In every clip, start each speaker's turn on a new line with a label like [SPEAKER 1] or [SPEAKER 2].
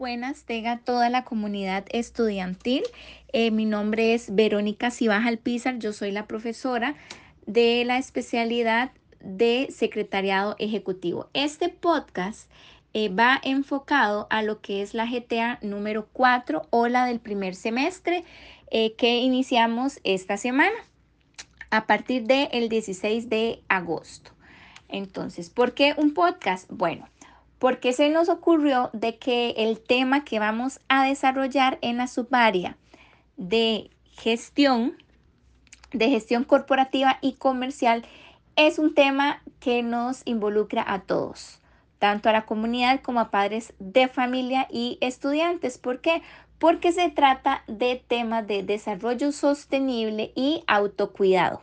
[SPEAKER 1] buenas tenga toda la comunidad estudiantil. Eh, mi nombre es Verónica Cibaja Alpizar, yo soy la profesora de la especialidad de secretariado ejecutivo. Este podcast eh, va enfocado a lo que es la GTA número 4 o la del primer semestre eh, que iniciamos esta semana a partir del 16 de agosto. Entonces, ¿por qué un podcast? Bueno, porque se nos ocurrió de que el tema que vamos a desarrollar en la subárea de gestión, de gestión corporativa y comercial, es un tema que nos involucra a todos, tanto a la comunidad como a padres de familia y estudiantes. ¿Por qué? Porque se trata de temas de desarrollo sostenible y autocuidado.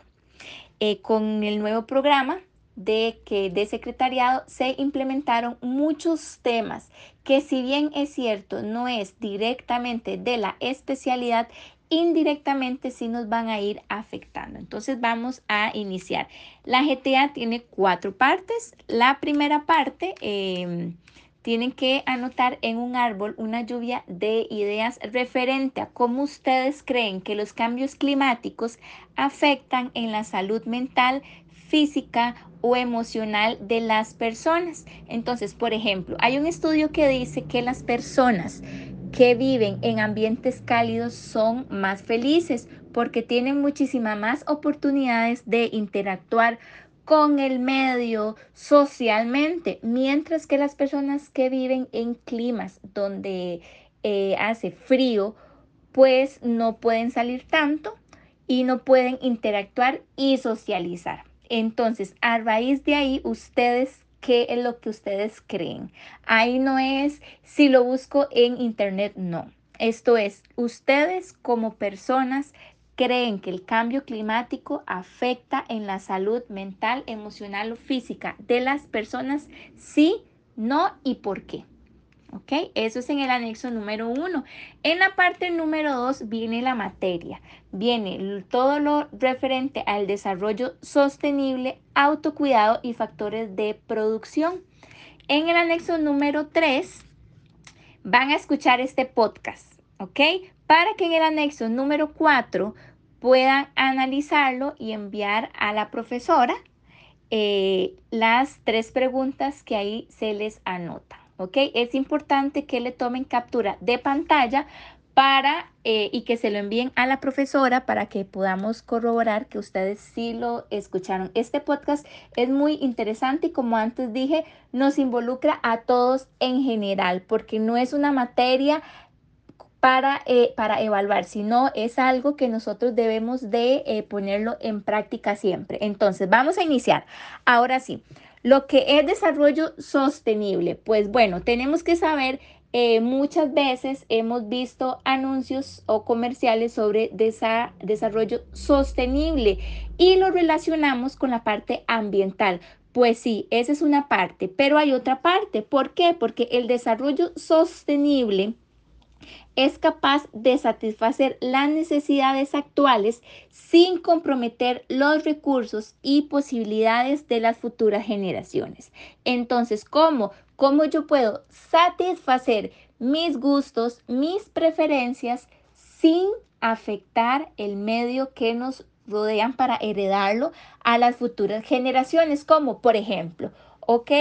[SPEAKER 1] Eh, con el nuevo programa de que de secretariado se implementaron muchos temas que si bien es cierto no es directamente de la especialidad, indirectamente sí nos van a ir afectando. Entonces vamos a iniciar. La GTA tiene cuatro partes. La primera parte em, tienen que anotar en un árbol una lluvia de ideas referente a cómo ustedes creen que los cambios climáticos afectan en la salud mental, física o emocional de las personas. Entonces, por ejemplo, hay un estudio que dice que las personas que viven en ambientes cálidos son más felices porque tienen muchísimas más oportunidades de interactuar con el medio socialmente, mientras que las personas que viven en climas donde eh, hace frío, pues no pueden salir tanto y no pueden interactuar y socializar. Entonces, a raíz de ahí, ustedes, ¿qué es lo que ustedes creen? Ahí no es si lo busco en internet, no. Esto es, ustedes como personas creen que el cambio climático afecta en la salud mental, emocional o física de las personas, sí, no y por qué. ¿Ok? Eso es en el anexo número uno. En la parte número dos viene la materia. Viene todo lo referente al desarrollo sostenible, autocuidado y factores de producción. En el anexo número tres van a escuchar este podcast. ¿Ok? Para que en el anexo número cuatro puedan analizarlo y enviar a la profesora eh, las tres preguntas que ahí se les anotan. ¿Ok? Es importante que le tomen captura de pantalla para eh, y que se lo envíen a la profesora para que podamos corroborar que ustedes sí lo escucharon. Este podcast es muy interesante y como antes dije, nos involucra a todos en general porque no es una materia para, eh, para evaluar, sino es algo que nosotros debemos de eh, ponerlo en práctica siempre. Entonces, vamos a iniciar. Ahora sí, lo que es desarrollo sostenible, pues bueno, tenemos que saber, eh, muchas veces hemos visto anuncios o comerciales sobre desarrollo sostenible y lo relacionamos con la parte ambiental. Pues sí, esa es una parte, pero hay otra parte. ¿Por qué? Porque el desarrollo sostenible es capaz de satisfacer las necesidades actuales sin comprometer los recursos y posibilidades de las futuras generaciones. Entonces, ¿cómo? ¿Cómo yo puedo satisfacer mis gustos, mis preferencias sin afectar el medio que nos rodean para heredarlo a las futuras generaciones? Como, por ejemplo, ok,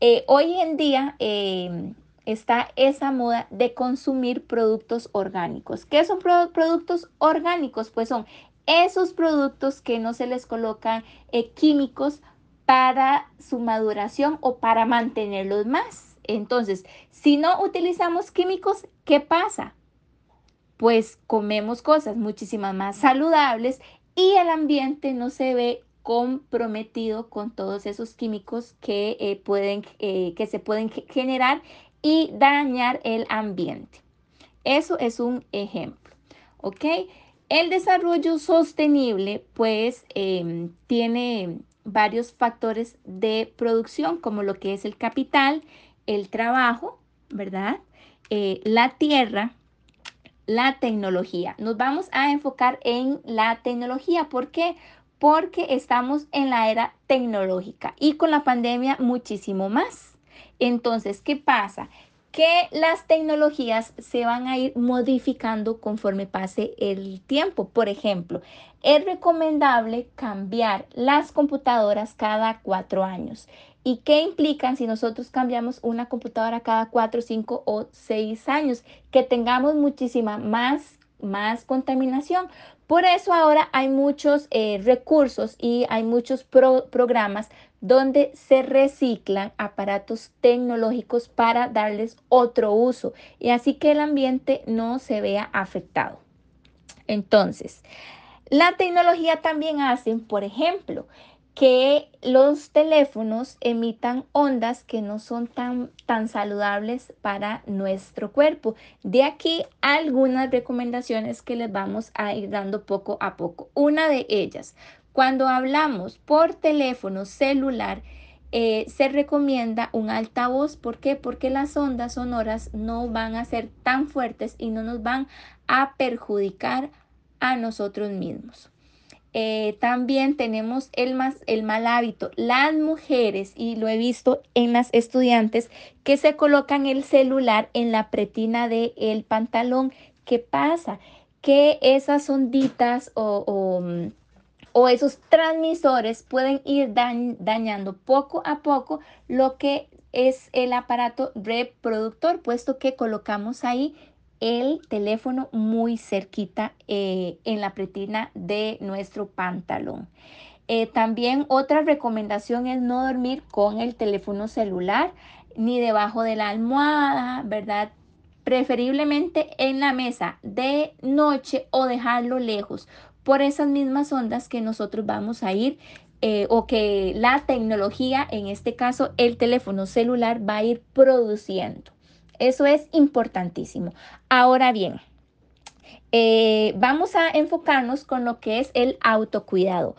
[SPEAKER 1] eh, hoy en día... Eh, está esa moda de consumir productos orgánicos. ¿Qué son productos orgánicos? Pues son esos productos que no se les colocan eh, químicos para su maduración o para mantenerlos más. Entonces, si no utilizamos químicos, ¿qué pasa? Pues comemos cosas muchísimas más saludables y el ambiente no se ve comprometido con todos esos químicos que, eh, pueden, eh, que se pueden generar y dañar el ambiente. Eso es un ejemplo, ¿ok? El desarrollo sostenible, pues, em, tiene varios factores de producción, como lo que es el capital, el trabajo, ¿verdad? Eh, la tierra, la tecnología. Nos vamos a enfocar en la tecnología. ¿Por qué? Porque estamos en la era tecnológica y con la pandemia muchísimo más. Entonces, ¿qué pasa? que las tecnologías se van a ir modificando conforme pase el tiempo. Por ejemplo, es recomendable cambiar las computadoras cada cuatro años. ¿Y qué implican si nosotros cambiamos una computadora cada cuatro, cinco o seis años? Que tengamos muchísima más, más contaminación. Por eso ahora hay muchos eh, recursos y hay muchos programas donde se reciclan aparatos tecnológicos para darles otro uso y así que el ambiente no se vea afectado. Entonces, la tecnología también hace, por ejemplo, que los teléfonos emitan ondas que no son tan, tan saludables para nuestro cuerpo. De aquí algunas recomendaciones que les vamos a ir dando poco a poco. Una de ellas, cuando hablamos por teléfono celular, eh, se recomienda un altavoz. ¿Por qué? Porque las ondas sonoras no van a ser tan fuertes y no nos van a perjudicar a nosotros mismos. Eh, también tenemos el, mal hábito. Las mujeres, y lo he visto en las estudiantes, que se colocan el celular en la pretina del el pantalón. ¿Qué pasa? Que esas onditas o, o, esos transmisores pueden ir dañando poco a poco lo que es el aparato reproductor, puesto que colocamos ahí el teléfono muy cerquita eh, en la pretina de nuestro pantalón. Eh, también otra recomendación es no dormir con el teléfono celular ni debajo de la almohada, ¿verdad? Preferiblemente en la mesa de noche o dejarlo lejos por esas mismas ondas que nosotros vamos a ir eh, o que la tecnología, en este caso el teléfono celular, va a ir produciendo. Eso es importantísimo. Ahora bien, eh, vamos a enfocarnos con lo que es el autocuidado.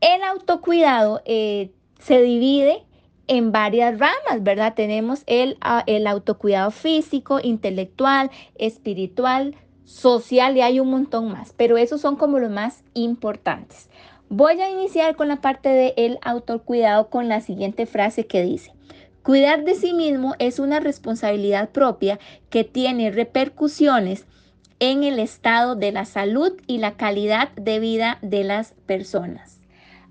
[SPEAKER 1] El autocuidado eh, se divide en varias ramas, ¿verdad? Tenemos el, el autocuidado físico, intelectual, espiritual, social y hay un montón más, pero esos son como los más importantes. Voy a iniciar con la parte del el autocuidado con la siguiente frase que dice, Cuidar de sí mismo es una responsabilidad propia que tiene repercusiones en el estado de la salud y la calidad de vida de las personas.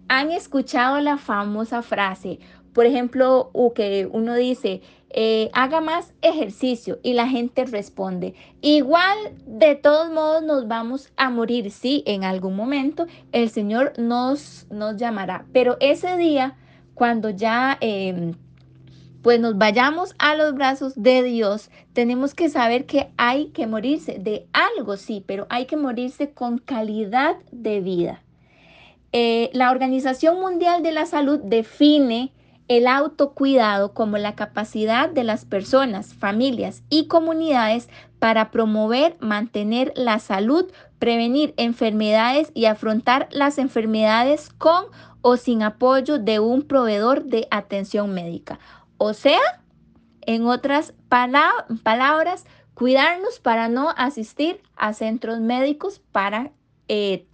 [SPEAKER 1] ¿Han escuchado la famosa frase? Por ejemplo, que uno dice, eh, haga más ejercicio y la gente responde, igual de todos modos nos vamos a morir, sí, en algún momento el Señor nos, nos llamará, pero ese día, cuando ya... Em, pues nos vayamos a los brazos de Dios, tenemos que saber que hay que morirse de algo, sí, pero hay que morirse con calidad de vida. Eh, la Organización Mundial de la Salud define el autocuidado como la capacidad de las personas, familias y comunidades para promover, mantener la salud, prevenir enfermedades y afrontar las enfermedades con o sin apoyo de un proveedor de atención médica. O sea, en otras palabras, cuidarnos para no asistir a centros médicos para eh,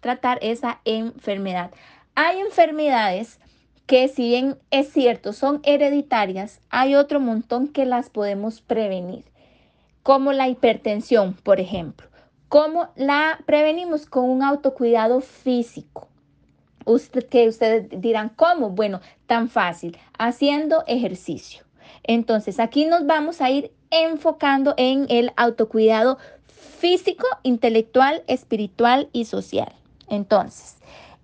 [SPEAKER 1] tratar esa enfermedad. Hay enfermedades que si bien es cierto son hereditarias, hay otro montón que las podemos prevenir, como la hipertensión, por ejemplo. ¿Cómo la prevenimos? Con un autocuidado físico. Usted, que ustedes dirán, ¿cómo? Bueno, tan fácil, haciendo ejercicio. Entonces, aquí nos vamos a ir enfocando en el autocuidado físico, intelectual, espiritual y social. Entonces,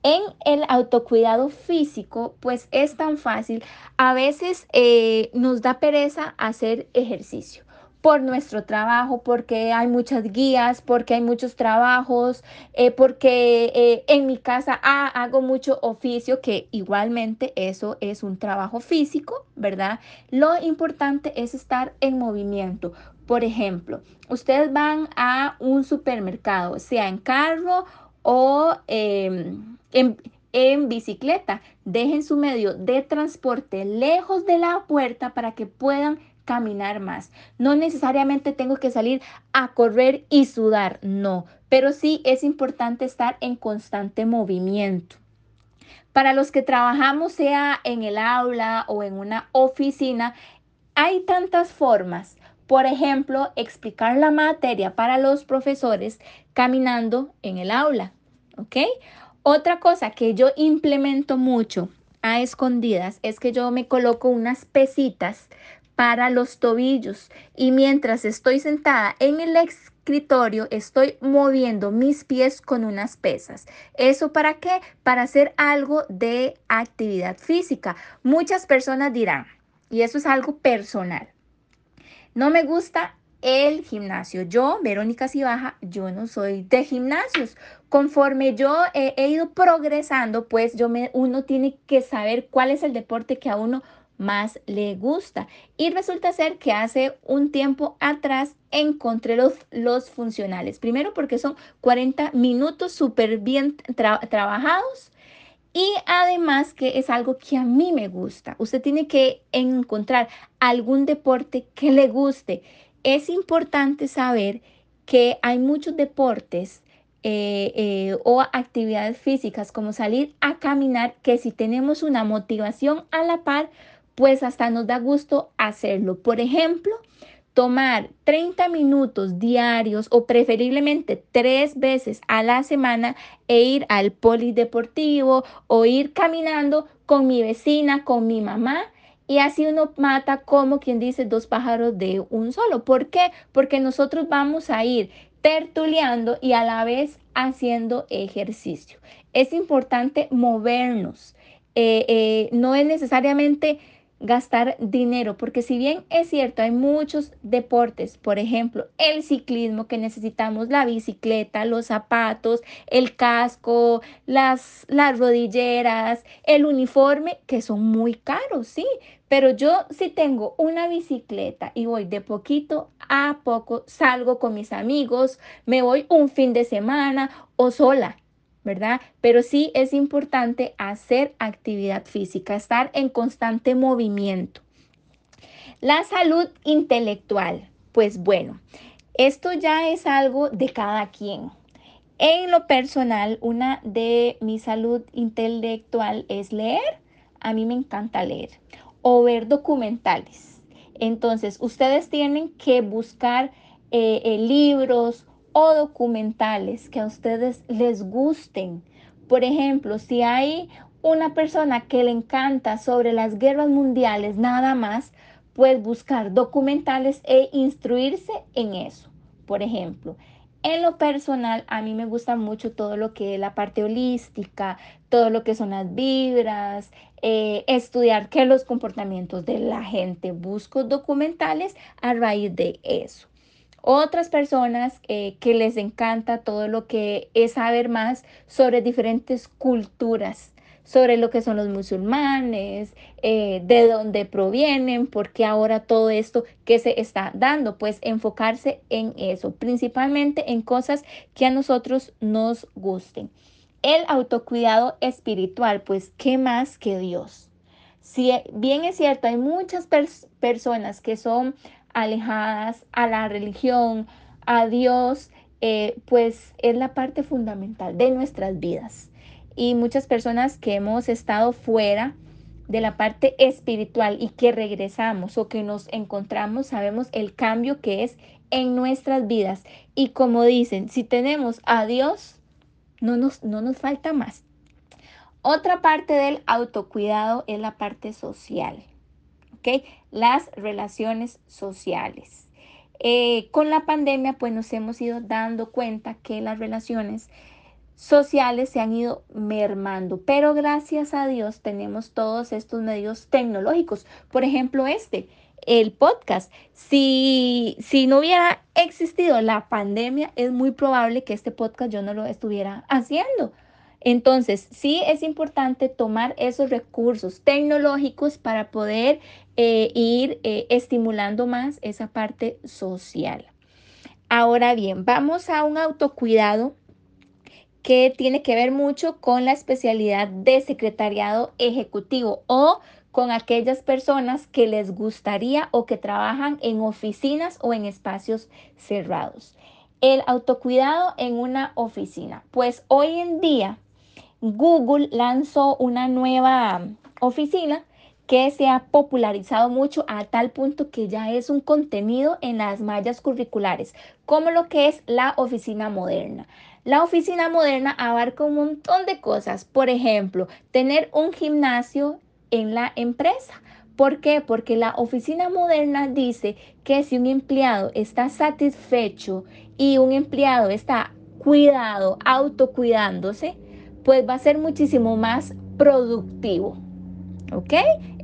[SPEAKER 1] en el autocuidado físico, pues es tan fácil. A veces eh, nos da pereza hacer ejercicio por nuestro trabajo, porque hay muchas guías, porque hay muchos trabajos, eh, porque eh, en mi casa hago mucho oficio, que igualmente eso es un trabajo físico, ¿verdad? Lo importante es estar en movimiento. Por ejemplo, ustedes van a un supermercado, sea en carro o em, en, en bicicleta. Dejen su medio de transporte lejos de la puerta para que puedan caminar más. No necesariamente tengo que salir a correr y sudar, no, pero sí es importante estar en constante movimiento. Para los que trabajamos sea en el aula o en una oficina, hay tantas formas. Por ejemplo, explicar la materia para los profesores caminando en el aula. ¿Ok? Otra cosa que yo implemento mucho a escondidas es que yo me coloco unas pesitas para los tobillos y mientras estoy sentada en el escritorio estoy moviendo mis pies con unas pesas. ¿Eso para qué? Para hacer algo de actividad física. Muchas personas dirán, y eso es algo personal, no me gusta el gimnasio. Yo, Verónica Cibaja, yo no soy de gimnasios. Conforme yo he, ido progresando, pues yo me, uno tiene que saber cuál es el deporte que a uno más le gusta. Y resulta ser que hace un tiempo atrás encontré los, los funcionales. Primero porque son 40 minutos súper bien trabajados. Y además que es algo que a mí me gusta. Usted tiene que encontrar algún deporte que le guste es importante saber que hay muchos deportes eh, eh, o actividades físicas como salir a caminar que si tenemos una motivación a la par, pues hasta nos da gusto hacerlo. Por ejemplo, tomar 30 minutos diarios o preferiblemente tres veces a la semana e ir al polideportivo o ir caminando con mi vecina, con mi mamá y así uno mata como quien dice dos pájaros de un solo. ¿Por qué? Porque nosotros vamos a ir tertuleando y a la vez haciendo ejercicio. Es importante movernos. Eh, eh, no es necesariamente gastar dinero, porque si bien es cierto, hay muchos deportes, por ejemplo, el ciclismo que necesitamos, la bicicleta, los zapatos, el casco, las, las rodilleras, el uniforme, que son muy caros, sí, pero yo si tengo una bicicleta y voy de poquito a poco, salgo con mis amigos, me voy un fin de semana o sola ¿verdad? Pero sí es importante hacer actividad física, estar en constante movimiento. La salud intelectual, pues bueno, esto ya es algo de cada quien. En lo personal, una de mi salud intelectual es leer. A mí me encanta leer o ver documentales. Entonces, ustedes tienen que buscar eh, eh, libros o documentales que a ustedes les gusten. Por ejemplo, si hay una persona que le encanta sobre las guerras mundiales nada más, pues buscar documentales e instruirse en eso. Por ejemplo, en lo personal, a mí me gusta mucho todo lo que es la parte holística, todo lo que son las vibras, eh, estudiar qué los comportamientos de la gente. Busco documentales a raíz de eso. Otras personas eh, que les encanta todo lo que es saber más sobre diferentes culturas, sobre lo que son los musulmanes, eh, de dónde provienen, por qué ahora todo esto que se está dando, pues enfocarse en eso, principalmente en cosas que a nosotros nos gusten. El autocuidado espiritual, pues, ¿qué más que Dios? Si bien es cierto, hay muchas personas que son alejadas a la religión, a Dios, eh, pues es la parte fundamental de nuestras vidas. Y muchas personas que hemos estado fuera de la parte espiritual y que regresamos o que nos encontramos, sabemos el cambio que es en nuestras vidas. Y como dicen, si tenemos a Dios, no nos, no nos falta más. Otra parte del autocuidado es la parte social. Las relaciones sociales. Eh, con la pandemia, pues nos hemos ido dando cuenta que las relaciones sociales se han ido mermando, pero gracias a Dios tenemos todos estos medios tecnológicos. Por ejemplo, este, el podcast. Si, si no hubiera existido la pandemia, es muy probable que este podcast yo no lo estuviera haciendo. Entonces, sí es importante tomar esos recursos tecnológicos para poder eh, ir eh, estimulando más esa parte social. Ahora bien, vamos a un autocuidado que tiene que ver mucho con la especialidad de secretariado ejecutivo o con aquellas personas que les gustaría o que trabajan en oficinas o en espacios cerrados. El autocuidado en una oficina. Pues hoy en día Google lanzó una nueva oficina que se ha popularizado mucho a tal punto que ya es un contenido en las mallas curriculares, como lo que es la oficina moderna. La oficina moderna abarca un montón de cosas, por ejemplo, tener un gimnasio en la empresa. ¿Por qué? Porque la oficina moderna dice que si un empleado está satisfecho y un empleado está cuidado, autocuidándose, pues va a ser muchísimo más productivo. ¿Ok?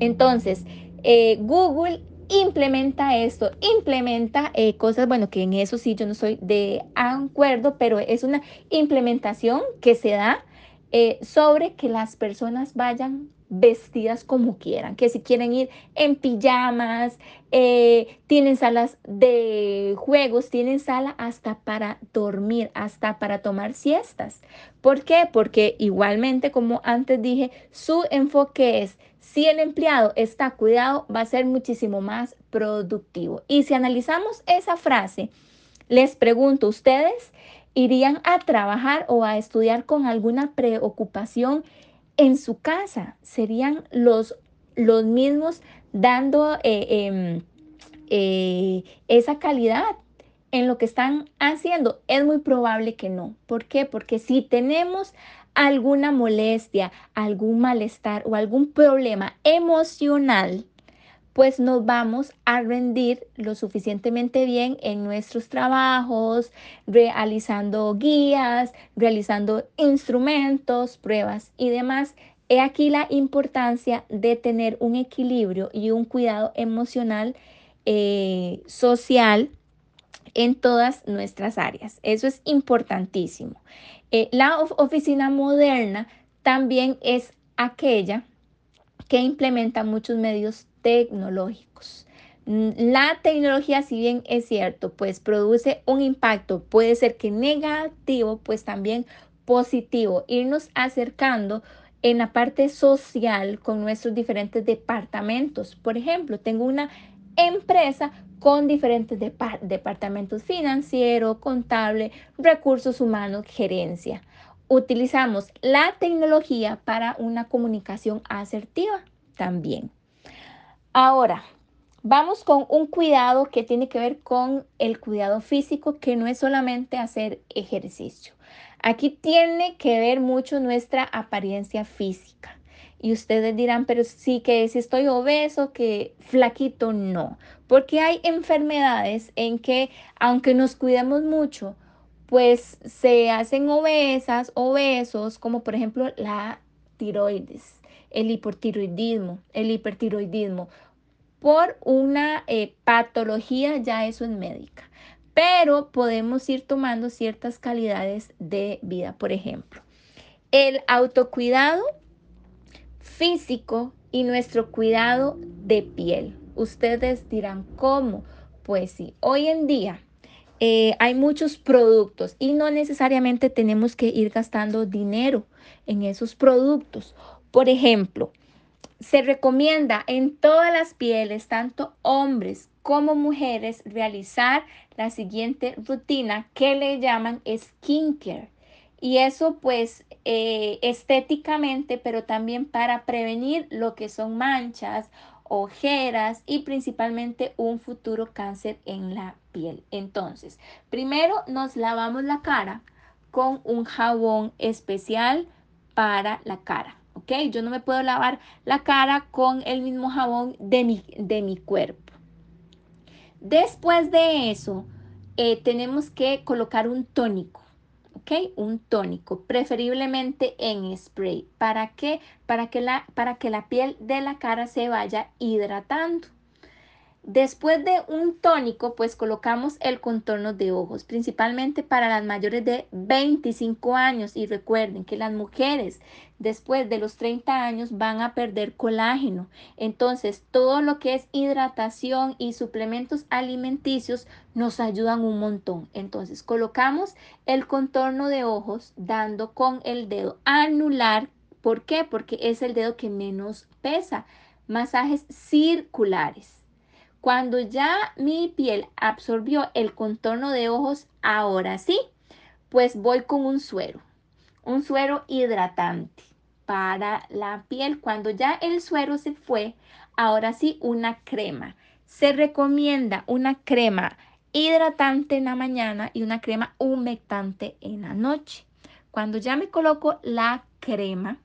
[SPEAKER 1] Entonces, eh, Google implementa esto, implementa eh, cosas, bueno, que en eso sí yo no estoy de acuerdo, pero es una implementación que se da eh, sobre que las personas vayan vestidas como quieran, que si quieren ir en pijamas, eh, tienen salas de juegos, tienen sala hasta para dormir, hasta para tomar siestas. ¿Por qué? Porque igualmente, como antes dije, su enfoque es, si el empleado está cuidado, va a ser muchísimo más productivo. Y si analizamos esa frase, les pregunto, ¿ustedes irían a trabajar o a estudiar con alguna preocupación en su casa serían los, los mismos dando eh, em, eh, esa calidad en lo que están haciendo? Es muy probable que no. ¿Por qué? Porque si tenemos alguna molestia, algún malestar o algún problema emocional, pues nos vamos a rendir lo suficientemente bien en nuestros trabajos, realizando guías, realizando instrumentos, pruebas y demás. He aquí la importancia de tener un equilibrio y un cuidado emocional, eh, social en todas nuestras áreas. Eso es importantísimo. Eh, la oficina moderna también es aquella que implementa muchos medios tecnológicos. Mm, la tecnología, si bien es cierto, pues produce un impacto, puede ser que negativo, pues también positivo, irnos acercando en la parte social con nuestros diferentes departamentos. Por ejemplo, tengo una empresa con diferentes departamentos financiero, contable, recursos humanos, gerencia. Utilizamos la tecnología para una comunicación asertiva también. Ahora, vamos con un cuidado que tiene que ver con el cuidado físico, que no es solamente hacer ejercicio. Aquí tiene que ver mucho nuestra apariencia física. Y ustedes dirán, pero sí que si estoy obeso, que flaquito, no. Porque hay enfermedades en que, aunque nos cuidemos mucho, pues se hacen obesas, obesos, como por ejemplo la tiroides, el hipotiroidismo, el hipertiroidismo por una eh, patología, ya eso es médica. Pero podemos ir tomando ciertas calidades de vida. Por ejemplo, el autocuidado físico y nuestro cuidado de piel. Ustedes dirán, ¿cómo? Pues sí, hoy en día eh, hay muchos productos y no necesariamente tenemos que ir gastando dinero en esos productos. Por ejemplo, se recomienda en todas las pieles, tanto hombres como mujeres, realizar la siguiente rutina que le llaman skincare. Y eso pues eh, estéticamente, pero también para prevenir lo que son manchas, ojeras y principalmente un futuro cáncer en la piel. Entonces, primero nos lavamos la cara con un jabón especial para la cara. ¿Ok? Yo no me puedo lavar la cara con el mismo jabón de mi, de mi cuerpo. Después de eso, eh, tenemos que colocar un tónico, ¿ok? Un tónico, preferiblemente en spray. ¿Para qué? Para que la, para que la piel de la cara se vaya hidratando. Después de un tónico, pues colocamos el contorno de ojos, principalmente para las mayores de 25 años. Y recuerden que las mujeres después de los 30 años van a perder colágeno. Entonces, todo lo que es hidratación y suplementos alimenticios nos ayudan un montón. Entonces, colocamos el contorno de ojos dando con el dedo anular. ¿Por qué? Porque es el dedo que menos pesa. Masajes circulares. Cuando ya mi piel absorbió el contorno de ojos, ahora sí, pues voy con un suero, un suero hidratante. para la piel. Cuando ya el suero se fue, ahora sí una crema. Se recomienda una crema hidratante en la mañana y una crema humectante en la noche. Cuando ya me coloco la crema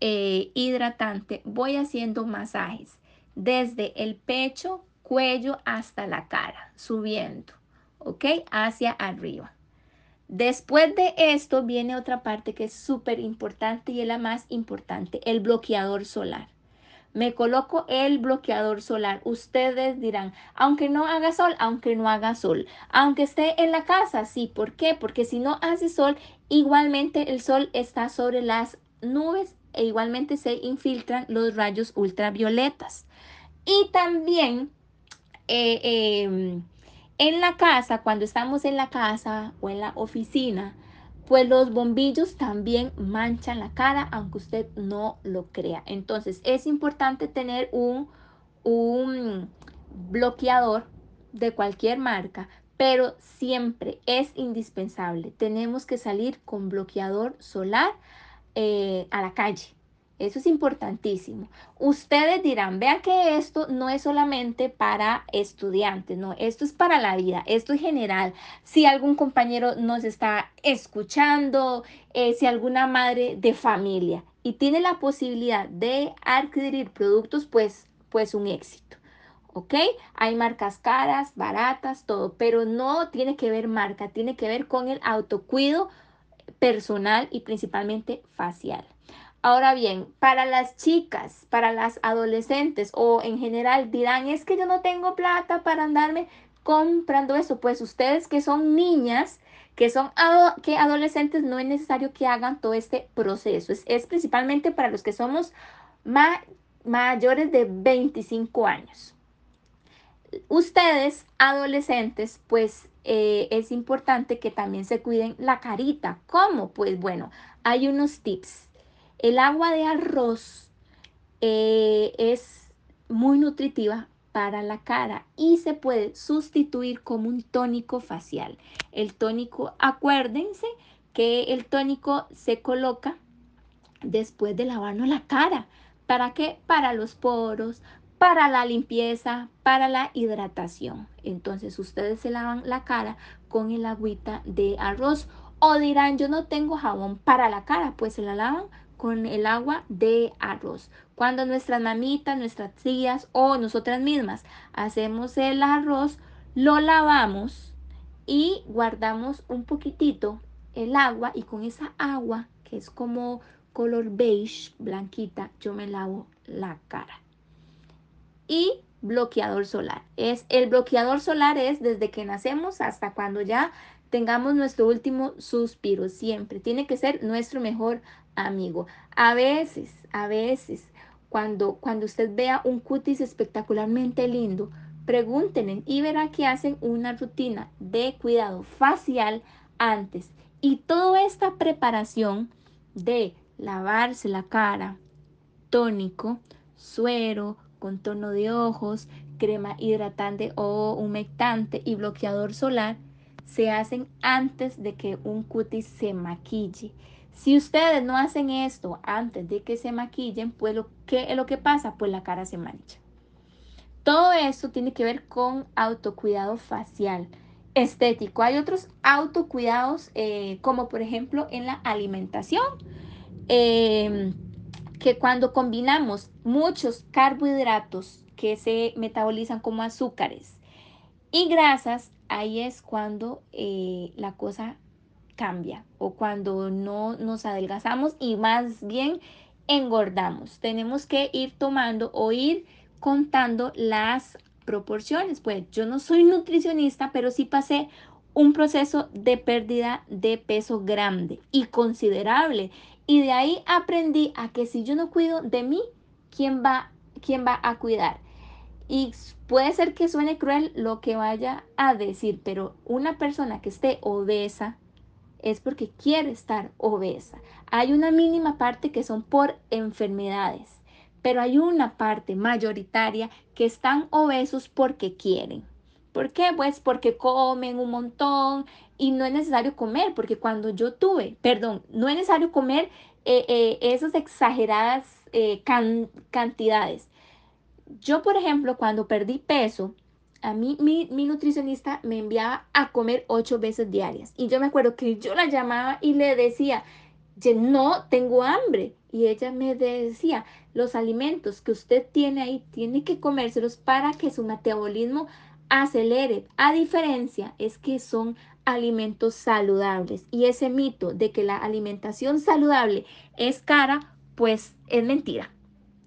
[SPEAKER 1] eh, hidratante, voy haciendo masajes desde el pecho, cuello hasta la cara, subiendo, ¿ok? Hacia arriba. Después de esto viene otra parte que es súper importante y es la más importante, el bloqueador solar. Me coloco el bloqueador solar. Ustedes dirán, aunque no haga sol, aunque no haga sol, aunque esté en la casa, sí. ¿Por qué? Porque si no hace sol, igualmente el sol está sobre las nubes e igualmente se infiltran los rayos ultravioletas. Y también eh, em, en la casa, cuando estamos en la casa o en la oficina, pues los bombillos también manchan la cara, aunque usted no lo crea. Entonces es importante tener un, un bloqueador de cualquier marca, pero siempre es indispensable. Tenemos que salir con bloqueador solar eh, a la calle. Eso es importantísimo. Ustedes dirán, vea que esto no es solamente para estudiantes, no, esto es para la vida, esto es general. Si algún compañero nos está escuchando, eh, si alguna madre de familia y tiene la posibilidad de adquirir productos, pues, pues un éxito. ¿ok? Hay marcas caras, baratas, todo, pero no tiene que ver marca, tiene que ver con el autocuido personal y principalmente facial. Ahora bien, para las chicas, para las adolescentes o en general dirán, es que yo no tengo plata para andarme comprando eso. Pues ustedes que son niñas, que son que adolescentes, no es necesario que hagan todo este proceso. Es, principalmente para los que somos mayores de 25 años. Ustedes, adolescentes, pues eh, es importante que también se cuiden la carita. ¿Cómo? Pues bueno, hay unos tips. El agua de arroz eh, es muy nutritiva para la cara y se puede sustituir como un tónico facial. El tónico, acuérdense que el tónico se coloca después de lavarnos la cara. ¿Para qué? Para los poros, para la limpieza, para la hidratación. Entonces ustedes se lavan la cara con el agüita de arroz o dirán yo no tengo jabón para la cara, pues se la lavan con el agua de arroz. Cuando nuestras mamitas, nuestras tías o nosotras mismas hacemos el arroz, lo lavamos y guardamos un poquitito el agua y con esa agua que es como color beige, blanquita, yo me lavo la cara. Y bloqueador solar. Es el bloqueador solar es desde que nacemos hasta cuando ya tengamos nuestro último suspiro siempre. Tiene que ser nuestro mejor amigo. A veces, a veces, cuando, cuando usted vea un cutis espectacularmente lindo, pregúntenle y verá que hacen una rutina de cuidado facial antes. Y toda esta preparación de lavarse la cara, tónico, suero, contorno de ojos, crema hidratante o humectante y bloqueador solar, se hacen antes de que un cutis se maquille. Si ustedes no hacen esto antes de que se maquillen, pues lo que es lo que pasa, pues la cara se mancha. Todo esto tiene que ver con autocuidado facial, estético. Hay otros autocuidados, eh, como por ejemplo en la alimentación, em, que cuando combinamos muchos carbohidratos que se metabolizan como azúcares y grasas, ahí es cuando eh, la cosa cambia o cuando no nos adelgazamos y más bien engordamos. Tenemos que ir tomando o ir contando las proporciones. Pues yo no soy nutricionista, pero sí pasé un proceso de pérdida de peso grande y considerable. Y de ahí aprendí a que si yo no cuido de mí, ¿quién va, quién va a cuidar? Y puede ser que suene cruel lo que vaya a decir, pero una persona que esté obesa, es porque quiere estar obesa. Hay una mínima parte que son por enfermedades, pero hay una parte mayoritaria que están obesos porque quieren. ¿Por qué? Pues porque comen un montón y no es necesario comer, porque cuando yo tuve, perdón, no es necesario comer eh, eh, esas exageradas eh, cantidades. Yo, por ejemplo, cuando perdí peso, a mí mi, mi, nutricionista me enviaba a comer ocho veces diarias. Y yo me acuerdo que yo la llamaba y le decía, no tengo hambre. Y ella me decía, los alimentos que usted tiene ahí, tiene que comérselos para que su metabolismo acelere. A diferencia, es que son alimentos saludables. Y ese mito de que la alimentación saludable es cara, pues es mentira.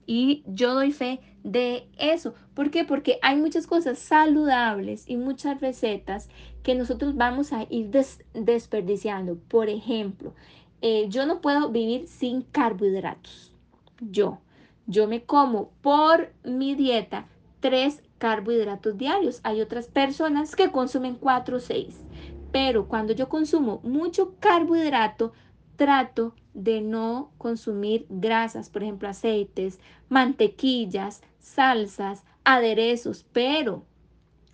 [SPEAKER 1] Y yo doy fe de eso. ¿Por qué? Porque hay muchas cosas saludables y muchas recetas que nosotros vamos a ir desperdiciando. Por ejemplo, eh, yo no puedo vivir sin carbohidratos. Yo, yo me como por mi dieta tres carbohidratos diarios. Hay otras personas que consumen cuatro o seis. Pero cuando yo consumo mucho carbohidrato, trato de no consumir grasas, por ejemplo, aceites, mantequillas, salsas, aderezos. Pero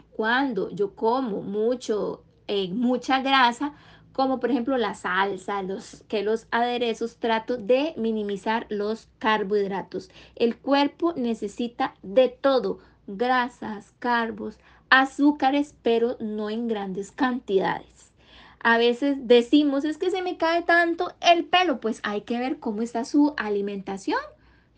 [SPEAKER 1] cuando yo como mucho, eh, mucha grasa, como por ejemplo la salsa, los, que los aderezos, trato de minimizar los carbohidratos. El cuerpo necesita de todo, grasas, carbos, azúcares, pero no en grandes cantidades. A veces decimos, es que se me cae tanto el pelo, pues hay que ver cómo está su alimentación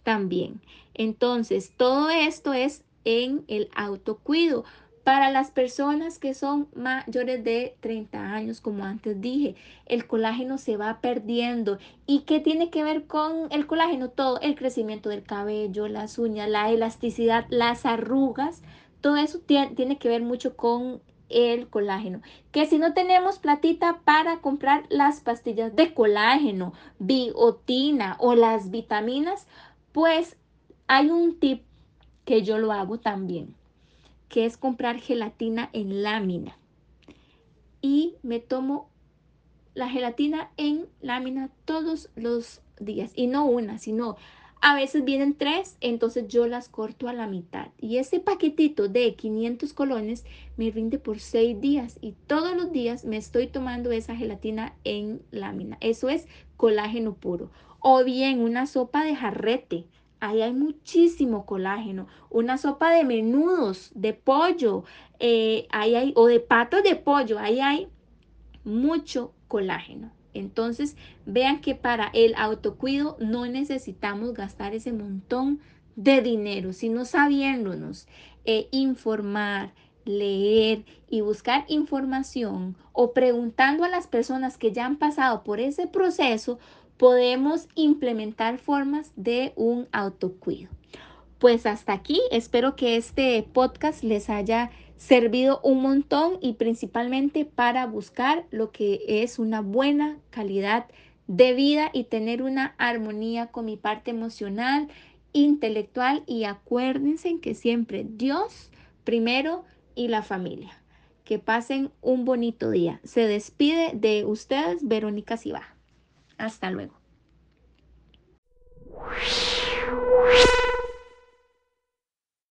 [SPEAKER 1] también. Entonces, todo esto es en el autocuido. Para las personas que son mayores de 30 años, como antes dije, el colágeno se va perdiendo. ¿Y qué tiene que ver con el colágeno? Todo, el crecimiento del cabello, las uñas, la elasticidad, las arrugas, todo eso tiene, que ver mucho con el colágeno. Que si no tenemos platita para comprar las pastillas de colágeno, biotina o las vitaminas, pues hay un tip que yo lo hago también que es comprar gelatina en lámina. Y me tomo la gelatina en lámina todos los días. Y no una, sino a veces vienen tres, entonces yo las corto a la mitad. Y ese paquetito de 500 colones me rinde por seis días. Y todos los días me estoy tomando esa gelatina en lámina. Eso es colágeno puro. O bien una sopa de jarrete Ahí hay muchísimo colágeno. Una sopa de menudos, de pollo, eh, hay, o de patos de pollo, ahí hay mucho colágeno. Entonces, vean que para el autocuido no necesitamos gastar ese montón de dinero, sino sabiéndonos eh, informar, leer y buscar información o preguntando a las personas que ya han pasado por ese proceso, podemos implementar formas de un autocuido. Pues hasta aquí, espero que este podcast les haya servido un montón y principalmente para buscar lo que es una buena calidad de vida y tener una armonía con mi parte emocional, intelectual y acuérdense en que siempre Dios primero y la familia. Que pasen un bonito día. Se despide de ustedes Verónica Siva. Hasta luego.